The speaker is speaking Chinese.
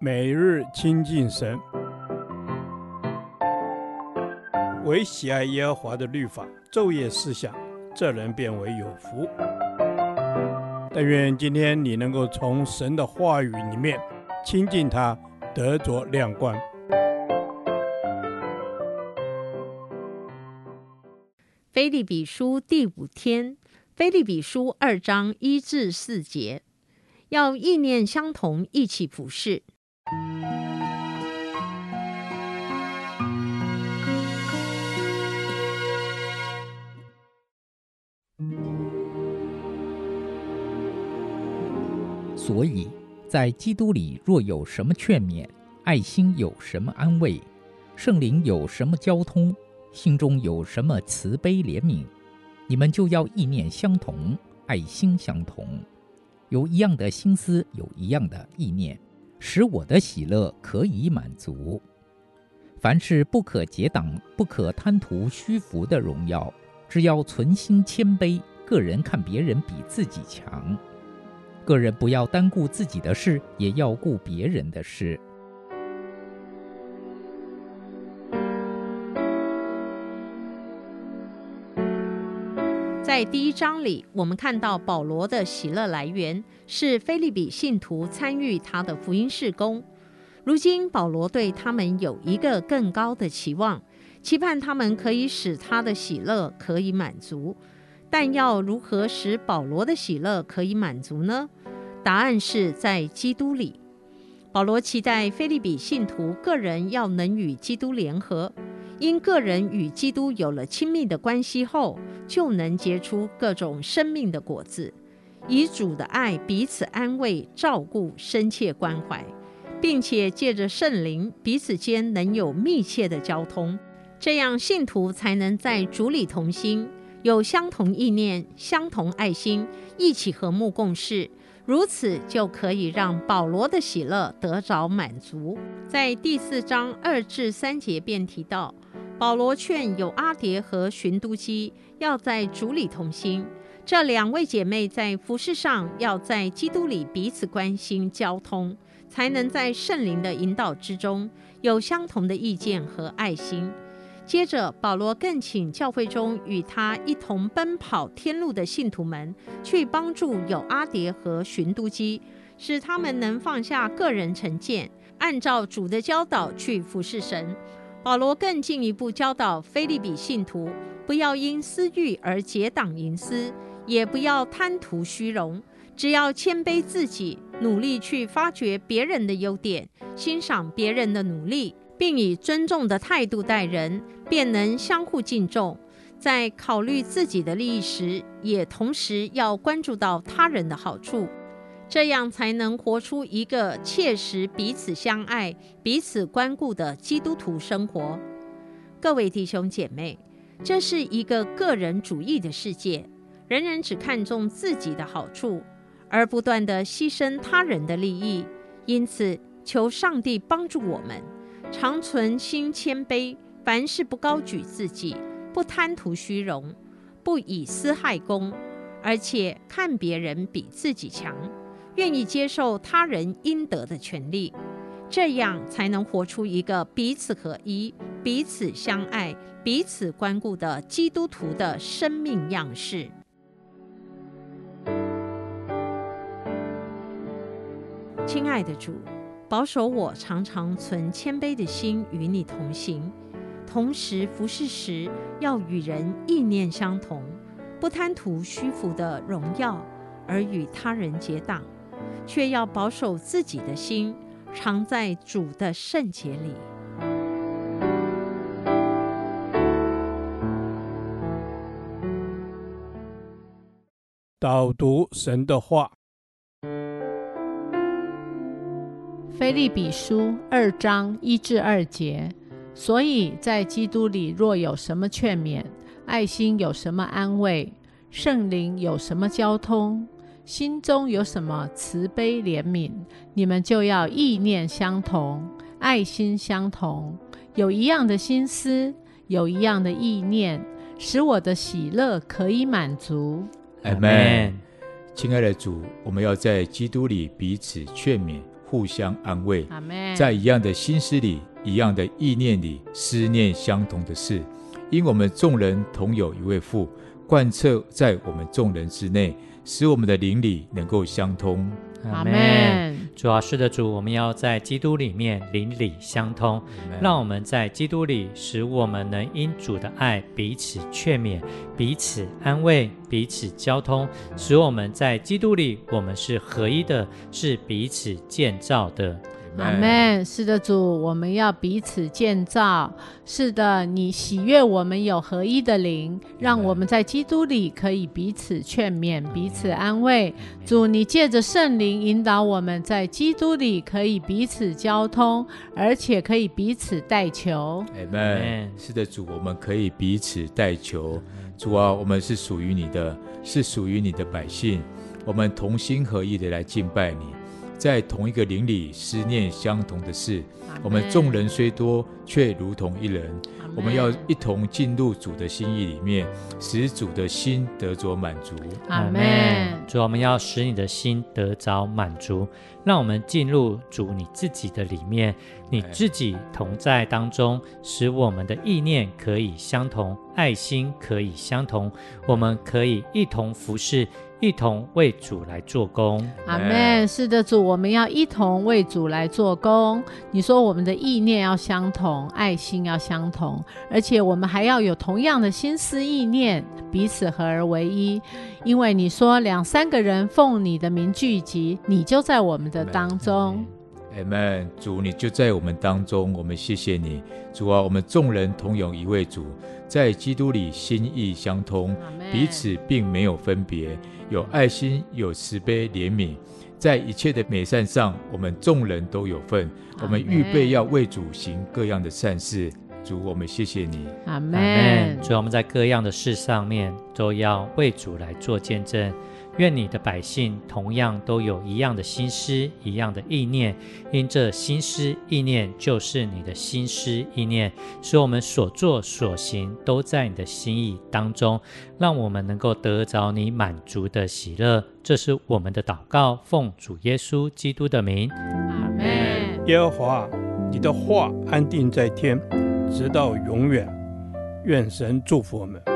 每日亲近神，唯喜爱耶和华的律法，昼夜思想，这人便为有福。但愿今天你能够从神的话语里面亲近他，得着亮光。腓立比书第五天，腓立比书二章一至四节，要意念相同，一起服侍。所以，在基督里若有什么劝勉，爱心有什么安慰，圣灵有什么交通，心中有什么慈悲怜悯，你们就要意念相同，爱心相同，有一样的心思，有一样的意念。使我的喜乐可以满足。凡事不可结党，不可贪图虚浮的荣耀，只要存心谦卑。个人看别人比自己强，个人不要单顾自己的事，也要顾别人的事。在第一章里，我们看到保罗的喜乐来源是腓利比信徒参与他的福音事工。如今，保罗对他们有一个更高的期望，期盼他们可以使他的喜乐可以满足。但要如何使保罗的喜乐可以满足呢？答案是在基督里。保罗期待腓利比信徒个人要能与基督联合。因个人与基督有了亲密的关系后，就能结出各种生命的果子，以主的爱彼此安慰、照顾、深切关怀，并且借着圣灵彼此间能有密切的交通，这样信徒才能在主里同心，有相同意念、相同爱心，一起和睦共事。如此就可以让保罗的喜乐得着满足。在第四章二至三节便提到，保罗劝有阿迭和寻都基要在主里同心，这两位姐妹在服饰上要在基督里彼此关心交通，才能在圣灵的引导之中有相同的意见和爱心。接着，保罗更请教会中与他一同奔跑天路的信徒们，去帮助有阿迭和寻都基，使他们能放下个人成见，按照主的教导去服事神。保罗更进一步教导腓利比信徒，不要因私欲而结党营私，也不要贪图虚荣，只要谦卑自己，努力去发掘别人的优点，欣赏别人的努力。并以尊重的态度待人，便能相互敬重。在考虑自己的利益时，也同时要关注到他人的好处，这样才能活出一个切实彼此相爱、彼此关顾的基督徒生活。各位弟兄姐妹，这是一个个人主义的世界，人人只看重自己的好处，而不断地牺牲他人的利益。因此，求上帝帮助我们。常存心谦卑，凡事不高举自己，不贪图虚荣，不以私害公，而且看别人比自己强，愿意接受他人应得的权利，这样才能活出一个彼此合一、彼此相爱、彼此关顾的基督徒的生命样式。亲爱的主。保守我常常存谦卑的心与你同行，同时服事时要与人意念相同，不贪图虚浮的荣耀而与他人结党，却要保守自己的心常在主的圣洁里。导读神的话。腓利比书二章一至二节，所以在基督里若有什么劝勉，爱心有什么安慰，圣灵有什么交通，心中有什么慈悲怜悯，你们就要意念相同，爱心相同，有一样的心思，有一样的意念，使我的喜乐可以满足。阿门。亲爱的主，我们要在基督里彼此劝勉。互相安慰，在一样的心思里，一样的意念里，思念相同的事，因我们众人同有一位父，贯彻在我们众人之内，使我们的灵里能够相通。阿门。主啊，是的，主，我们要在基督里面邻里相通，让我们在基督里，使我们能因主的爱彼此劝勉、彼此安慰、彼此交通，使我们在基督里，我们是合一的，是彼此建造的。阿门。是的，主，我们要彼此建造。是的，你喜悦我们有合一的灵，让我们在基督里可以彼此劝勉、彼此安慰。主，你借着圣灵引导我们在基督里可以彼此交通，而且可以彼此代求。阿门。是的，主，我们可以彼此代求。主啊，我们是属于你的，是属于你的百姓，我们同心合意的来敬拜你。在同一个灵里思念相同的事，我们众人虽多，却如同一人。我们要一同进入主的心意里面，使主的心得着满足。阿门。主，我们要使你的心得着满足，让我们进入主你自己的里面，你自己同在当中，使我们的意念可以相同，爱心可以相同，我们可以一同服侍。一同为主来做工，阿门。是的，主，我们要一同为主来做工。你说我们的意念要相同，爱心要相同，而且我们还要有同样的心思意念，彼此合而为一。因为你说两三个人奉你的名聚集，你就在我们的当中。阿门。主，你就在我们当中，我们谢谢你，主啊，我们众人同有一位主，在基督里心意相通，彼此并没有分别。有爱心，有慈悲怜悯，在一切的美善上，我们众人都有份。我们预备要为主行各样的善事。主，我们谢谢你。阿门。主，我们在各样的事上面都要为主来做见证。愿你的百姓同样都有一样的心思，一样的意念，因这心思意念就是你的心思意念，使我们所做所行都在你的心意当中，让我们能够得着你满足的喜乐。这是我们的祷告，奉主耶稣基督的名，阿门。耶和华，你的话安定在天，直到永远。愿神祝福我们。